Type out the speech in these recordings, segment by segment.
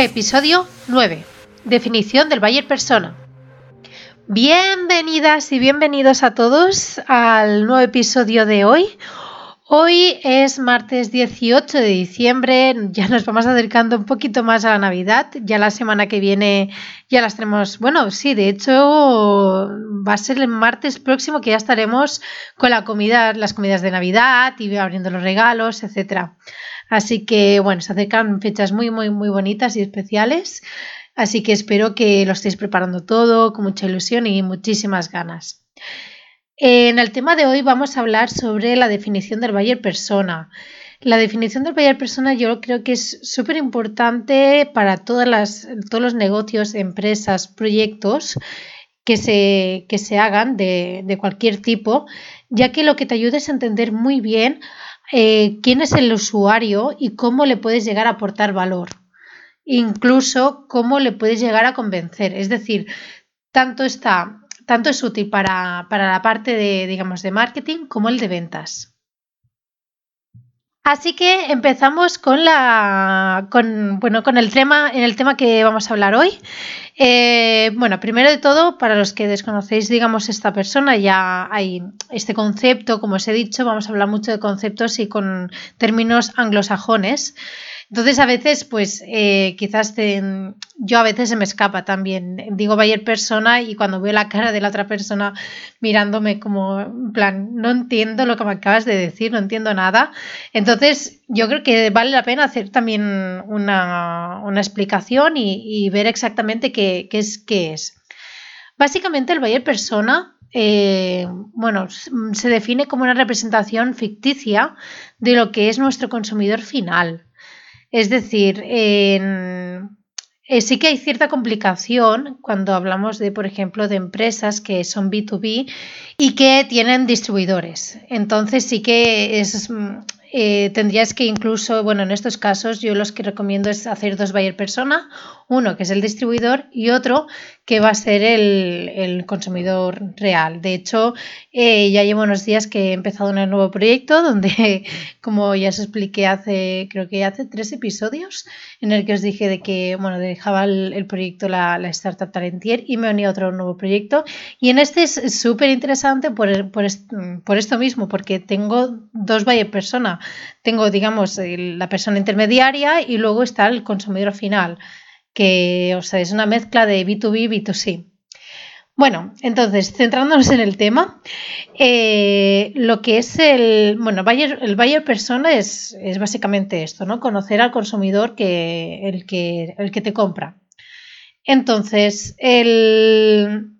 Episodio 9. Definición del Bayer persona. Bienvenidas y bienvenidos a todos al nuevo episodio de hoy. Hoy es martes 18 de diciembre, ya nos vamos acercando un poquito más a la Navidad, ya la semana que viene ya las tenemos, bueno, sí, de hecho va a ser el martes próximo que ya estaremos con la comida, las comidas de Navidad y abriendo los regalos, etcétera. Así que bueno, se acercan fechas muy, muy, muy bonitas y especiales. Así que espero que lo estéis preparando todo con mucha ilusión y muchísimas ganas. En el tema de hoy vamos a hablar sobre la definición del buyer persona. La definición del buyer persona yo creo que es súper importante para todas las, todos los negocios, empresas, proyectos que se, que se hagan de, de cualquier tipo, ya que lo que te ayuda es a entender muy bien eh, quién es el usuario y cómo le puedes llegar a aportar valor. Incluso cómo le puedes llegar a convencer. Es decir, tanto está tanto es útil para, la parte de, digamos, de marketing como el de ventas. Así que empezamos con la con, bueno, con el tema en el tema que vamos a hablar hoy. Eh, bueno, primero de todo, para los que desconocéis, digamos, esta persona, ya hay este concepto, como os he dicho, vamos a hablar mucho de conceptos y con términos anglosajones. Entonces a veces, pues eh, quizás yo a veces se me escapa también. Digo Bayer persona y cuando veo la cara de la otra persona mirándome como, en plan, no entiendo lo que me acabas de decir, no entiendo nada. Entonces yo creo que vale la pena hacer también una, explicación y, ver exactamente qué, es, qué es. Básicamente el Bayer persona eh, bueno, se define como una representación ficticia de lo que es nuestro consumidor final. Es decir, eh, sí que hay cierta complicación cuando hablamos de, por ejemplo, de empresas que son B2B y que tienen distribuidores. Entonces sí que es, mm, eh, tendrías que incluso, bueno, en estos casos yo los que recomiendo es hacer dos buyer persona, uno que es el distribuidor y otro que va a ser el, consumidor real. De hecho, eh, ya llevo unos días que he empezado un nuevo proyecto donde, como ya os expliqué hace, creo que hace tres episodios, en el que os dije de que, bueno, dejaba el, proyecto la, Startup Talentier y me uní a otro nuevo proyecto. Y en este es súper interesante por, por, por, esto mismo, porque tengo dos buyer persona. Tengo, digamos, la persona intermediaria y luego está el consumidor final que o sea, es una mezcla de B2B y B2C. Bueno, entonces, centrándonos en el tema, eh, lo que es el, bueno, el buyer persona es, es, básicamente esto, ¿no? Conocer al consumidor que, el, que, el que te compra. Entonces, el,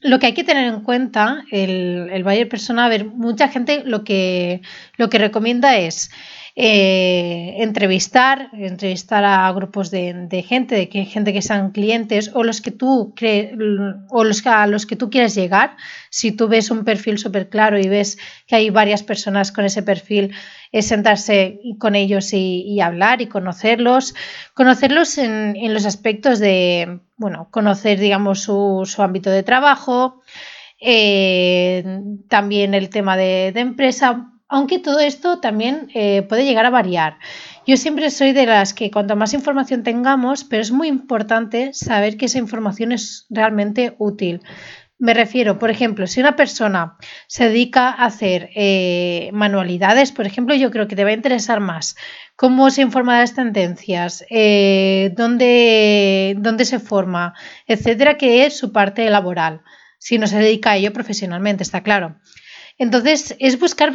lo que hay que tener en cuenta, el, el buyer persona, a ver, mucha gente lo que, lo que recomienda es eh, entrevistar, entrevistar a grupos de, gente, de que, gente que sean clientes o los que tú crees, o los, a los que tú quieres llegar. Si tú ves un perfil súper claro y ves que hay varias personas con ese perfil, es sentarse con ellos y, hablar y conocerlos, conocerlos en, los aspectos de, bueno, conocer, digamos, su, ámbito de trabajo, eh, también el tema de, de empresa, aunque todo esto también eh, puede llegar a variar. Yo siempre soy de las que cuanto más información tengamos, pero es muy importante saber que esa información es realmente útil. Me refiero, por ejemplo, si una persona se dedica a hacer eh, manualidades, por ejemplo, yo creo que te va a interesar más cómo se informa de las tendencias, eh, dónde, dónde se forma, etcétera, que es su parte laboral, si no se dedica a ello profesionalmente, está claro. Entonces, es buscar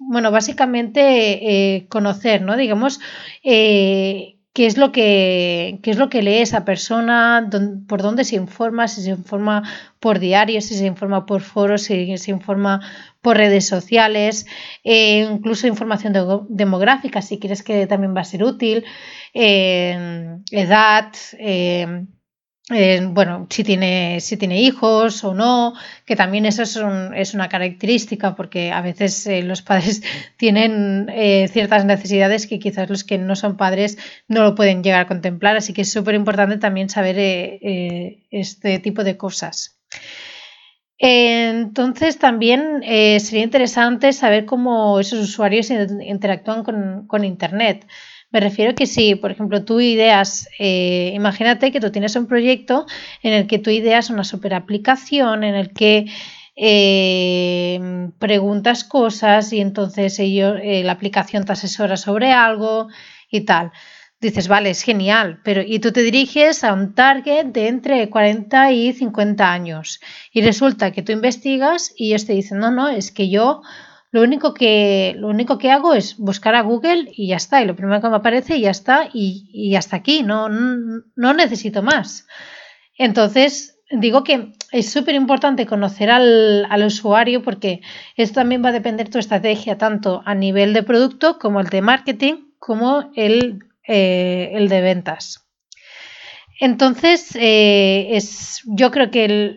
bueno, básicamente eh, conocer, ¿no? Digamos, eh, qué es lo que qué es lo que lee esa persona, por dónde se informa, si se informa por diario, si se informa por foros, si se informa por redes sociales, eh, incluso información demográfica, si quieres que también va a ser útil, edad, eh, bueno, si tiene, si tiene hijos o no, que también eso es, una característica porque a veces eh, los padres tienen eh, ciertas necesidades que quizás los que no son padres no lo pueden llegar a contemplar, así que es súper importante también saber este tipo de cosas. Entonces también sería interesante saber cómo esos usuarios interactúan con, con Internet. Me refiero que si, por ejemplo, tú ideas, eh, imagínate que tú tienes un proyecto en el que tú ideas una super aplicación, en el que eh, preguntas cosas y entonces ello, la aplicación te asesora sobre algo y tal. Dices, vale, es genial, pero y tú te diriges a un target de entre 40 y 50 años y resulta que tú investigas y ellos te dicen, no, no, es que yo lo único que, lo único que hago es buscar a Google y ya está, y lo primero que me aparece y ya está, y, y hasta aquí, no, no, necesito más. Entonces, digo que es súper importante conocer al, al, usuario porque esto también va a depender tu estrategia, tanto a nivel de producto como el de marketing, como el eh, el de ventas. Entonces, eh, es, yo creo que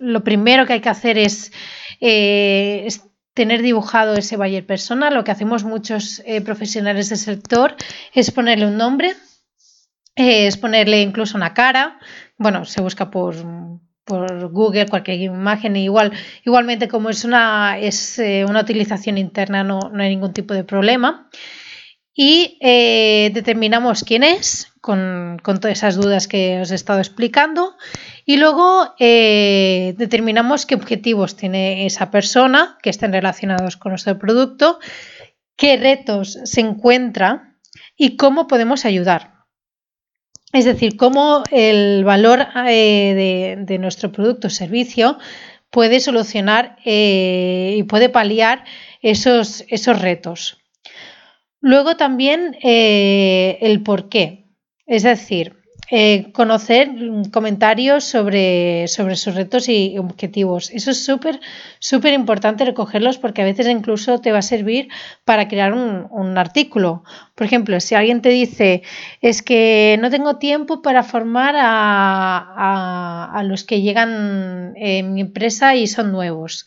lo primero que hay que hacer eh, es, tener dibujado ese buyer persona. Lo que hacemos muchos profesionales del sector es ponerle un nombre, es ponerle incluso una cara. Bueno, se busca por, por Google, cualquier imagen, igual, igualmente como es una, es, una utilización interna no, no hay ningún tipo de problema y eh, determinamos quién es con, todas esas dudas que os he estado explicando y luego eh, determinamos qué objetivos tiene esa persona que estén relacionados con nuestro producto, qué retos se encuentra y cómo podemos ayudar. Es decir, cómo el valor eh, de, nuestro producto o servicio puede solucionar y puede paliar esos, esos retos. Luego también eh, el por qué, es decir, eh, conocer comentarios sobre, sobre, sus retos y objetivos. Eso es súper, súper importante recogerlos porque a veces incluso te va a servir para crear un, artículo. Por ejemplo, si alguien te dice, es que no tengo tiempo para formar a, a los que llegan en mi empresa y son nuevos.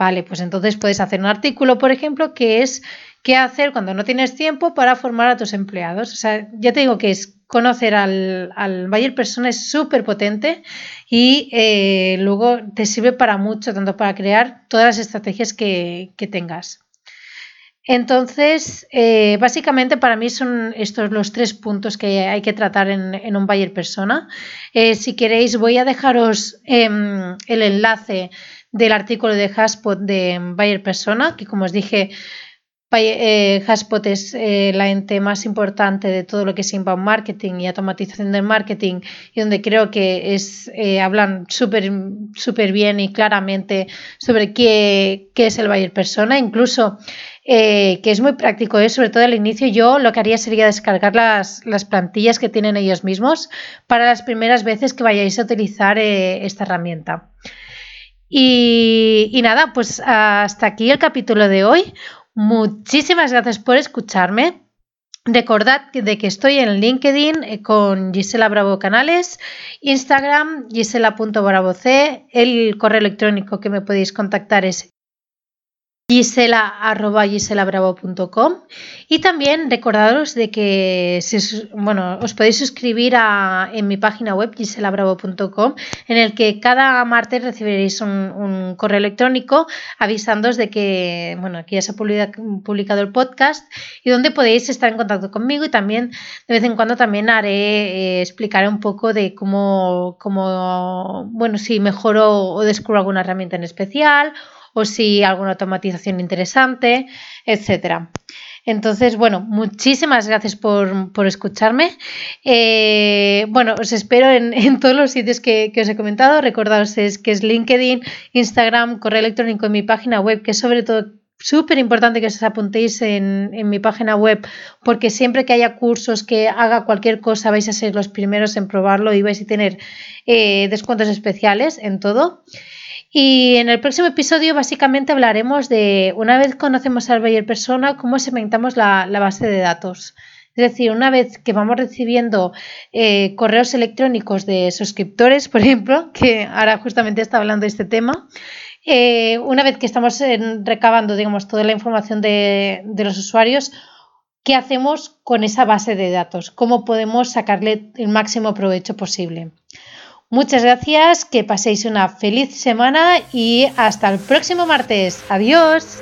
Vale, pues entonces puedes hacer un artículo, por ejemplo, que es qué hacer cuando no tienes tiempo para formar a tus empleados. O sea, ya te digo que es conocer al, al buyer persona es súper potente y eh, luego te sirve para mucho, tanto para crear todas las estrategias que, tengas. Entonces, eh, básicamente para mí son estos los tres puntos que hay que tratar en, un buyer persona. Eh, si queréis, voy a dejaros em, el enlace del artículo de Haspot de buyer persona, que como os dije, eh, Haspot es eh, la ente más importante de todo lo que es inbound marketing y automatización del marketing y donde creo que es eh, hablan súper súper bien y claramente sobre qué, es el buyer persona, incluso que es muy práctico, sobre todo al inicio yo lo que haría sería descargar las, las, plantillas que tienen ellos mismos para las primeras veces que vayáis a utilizar esta herramienta. Y, y nada, pues hasta aquí el capítulo de hoy. Muchísimas gracias por escucharme. Recordad de que estoy en LinkedIn eh, con Gisela Bravo Canales, Instagram gisela.bravoc, el correo electrónico que me podéis contactar es gisela.giselabravo.com y también recordaros de que bueno, os podéis suscribir a, en mi página web giselabravo.com en el que cada martes recibiréis un, correo electrónico avisándoos de que bueno, ya se ha publicado el podcast y donde podéis estar en contacto conmigo. Y también de vez en cuando también haré, eh, explicaré un poco de cómo, cómo bueno, si mejoro o descubro alguna herramienta en especial o si alguna automatización interesante, etcétera. Entonces, bueno, muchísimas gracias por, escucharme. Eh, bueno, os espero en, todos los sitios que, os he comentado. Recordaos es, que es LinkedIn, Instagram, correo electrónico en mi página web, que es sobre todo súper importante que os apuntéis en, mi página web, porque siempre que haya cursos, que haga cualquier cosa, vais a ser los primeros en probarlo y vais a tener eh, descuentos especiales en todo. Y en el próximo episodio básicamente hablaremos de, una vez conocemos al buyer persona, cómo segmentamos la, base de datos. Es decir, una vez que vamos recibiendo eh, correos electrónicos de suscriptores, por ejemplo, que ahora justamente está hablando de este tema, eh, una vez que estamos recabando, digamos, toda la información de, de los usuarios, ¿qué hacemos con esa base de datos? ¿Cómo podemos sacarle el máximo provecho posible? Muchas gracias, que paséis una feliz semana y hasta el próximo martes. Adiós.